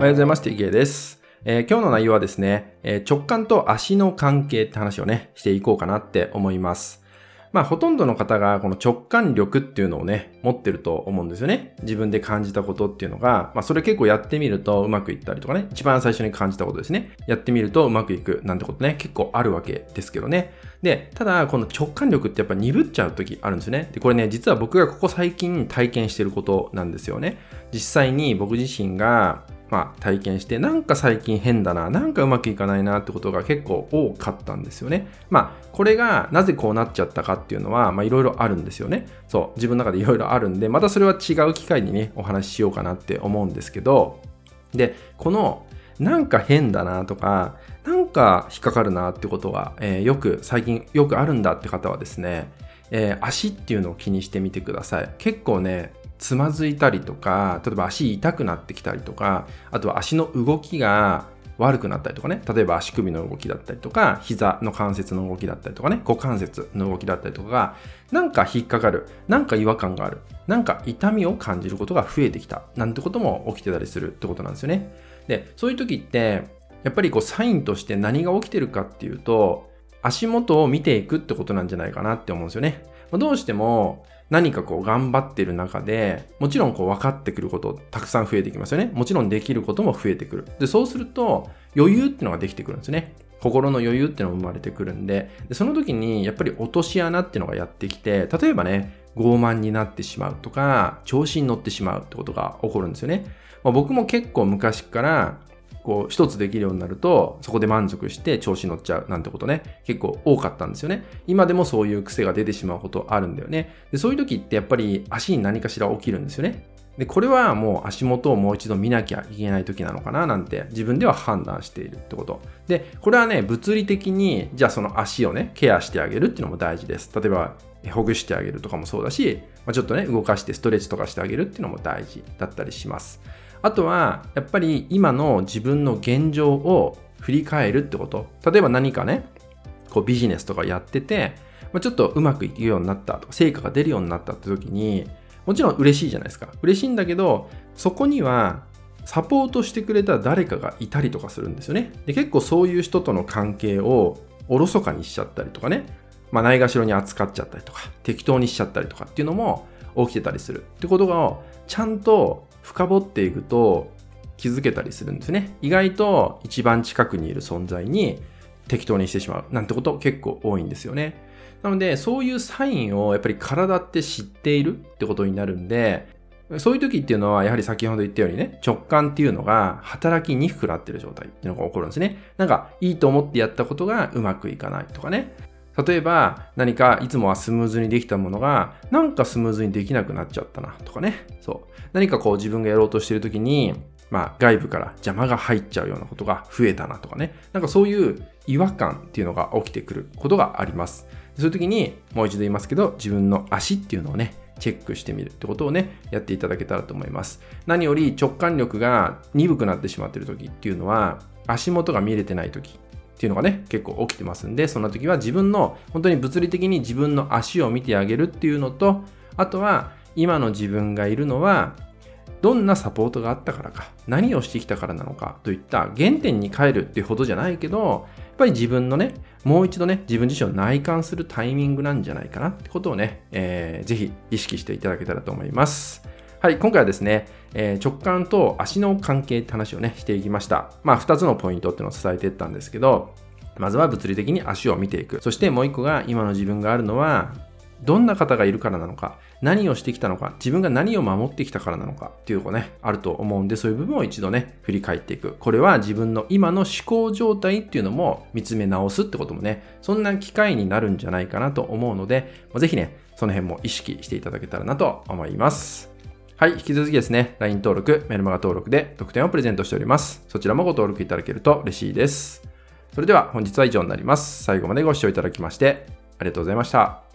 おはようございます。TK です。えー、今日の内容はですね、えー、直感と足の関係って話をね、していこうかなって思います。まあ、ほとんどの方がこの直感力っていうのをね、持ってると思うんですよね。自分で感じたことっていうのが、まあ、それ結構やってみるとうまくいったりとかね、一番最初に感じたことですね。やってみるとうまくいくなんてことね、結構あるわけですけどね。で、ただ、この直感力ってやっぱ鈍っちゃう時あるんですよね。で、これね、実は僕がここ最近体験してることなんですよね。実際に僕自身が、まあ、体験して、なんか最近変だな、なんかうまくいかないなってことが結構多かったんですよね。まあ、これがなぜこうなっちゃったかっていうのは、まあ、いろいろあるんですよね。そう、自分の中でいろいろあるんで、またそれは違う機会にね、お話ししようかなって思うんですけど、で、この、なんか変だなとか、なんか引っかかるなってことが、えー、よく、最近よくあるんだって方はですね、えー、足っていうのを気にしてみてください。結構ね、つまずいたりとか、例えば足痛くなってきたりとか、あとは足の動きが悪くなったりとかね、例えば足首の動きだったりとか、膝の関節の動きだったりとかね、股関節の動きだったりとかが、なんか引っかかる、なんか違和感がある、なんか痛みを感じることが増えてきた、なんてことも起きてたりするってことなんですよね。で、そういう時って、やっぱりこうサインとして何が起きてるかっていうと、足元を見ていくってことなんじゃないかなって思うんですよね。まあどうしても何かこう頑張ってる中で、もちろんこう分かってくることたくさん増えてきますよね。もちろんできることも増えてくる。で、そうすると余裕っていうのができてくるんですね。心の余裕っていうのが生まれてくるんでで、その時にやっぱり落とし穴っていうのがやってきて、例えばね、傲慢になってしまうとか、調子に乗ってしまうってことが起こるんですよね。まあ、僕も結構昔からこう一つできるようになるとそこで満足して調子乗っちゃうなんてことね。結構多かったんですよね。今でもそういう癖が出てしまうことあるんだよね。でそういう時ってやっぱり足に何かしら起きるんですよね。でこれはもう足元をもう一度見なきゃいけない時なのかななんて自分では判断しているってこと。でこれはね物理的にじゃあその足をねケアしてあげるっていうのも大事です。例えばほぐしてあげるとかもそうだし、まあ、ちょっとね動かしてストレッチとかしてあげるっていうのも大事だったりします。あとは、やっぱり今の自分の現状を振り返るってこと。例えば何かね、こうビジネスとかやってて、まあ、ちょっとうまくいくようになったとか、成果が出るようになったって時に、もちろん嬉しいじゃないですか。嬉しいんだけど、そこにはサポートしてくれた誰かがいたりとかするんですよね。で結構そういう人との関係をおろそかにしちゃったりとかね、まあ、ないがしろに扱っちゃったりとか、適当にしちゃったりとかっていうのも起きてたりするってことが、ちゃんと深掘っていくと気づけたりするんですね。意外と一番近くにいる存在に適当にしてしまうなんてこと結構多いんですよね。なので、そういうサインをやっぱり体って知っているってことになるんで、そういう時っていうのは、やはり先ほど言ったようにね、直感っていうのが働きにくくなってる状態っていうのが起こるんですね。なんか、いいと思ってやったことがうまくいかないとかね。例えば何かいつもはスムーズにできたものがなんかスムーズにできなくなっちゃったなとかね。そう。何かこう自分がやろうとしてる時にまあ外部から邪魔が入っちゃうようなことが増えたなとかね。なんかそういう違和感っていうのが起きてくることがあります。そういう時にもう一度言いますけど自分の足っていうのをねチェックしてみるってことをね、やっていただけたらと思います。何より直感力が鈍くなってしまっている時っていうのは、足元が見れてない時っていうのがね、結構起きてますんで、そんな時は自分の、本当に物理的に自分の足を見てあげるっていうのと、あとは、今の自分がいるのは、どんなサポートがあったからか、何をしてきたからなのかといった原点に帰るっていうほどじゃないけど、やっぱり自分のね、もう一度ね、自分自身を内観するタイミングなんじゃないかなってことをね、えー、ぜひ意識していただけたらと思います。はい、今回はですね、えー、直感と足の関係って話をね、していきました。まあ、2つのポイントっていうのを伝えていったんですけど、まずは物理的に足を見ていく。そしてもう一個が今の自分があるのは、どんな方がいるからなのか、何をしてきたのか、自分が何を守ってきたからなのかっていうのがね、あると思うんで、そういう部分を一度ね、振り返っていく。これは自分の今の思考状態っていうのも見つめ直すってこともね、そんな機会になるんじゃないかなと思うので、ぜひね、その辺も意識していただけたらなと思います。はい、引き続きですね、LINE 登録、メルマガ登録で特典をプレゼントしております。そちらもご登録いただけると嬉しいです。それでは本日は以上になります。最後までご視聴いただきましてありがとうございました。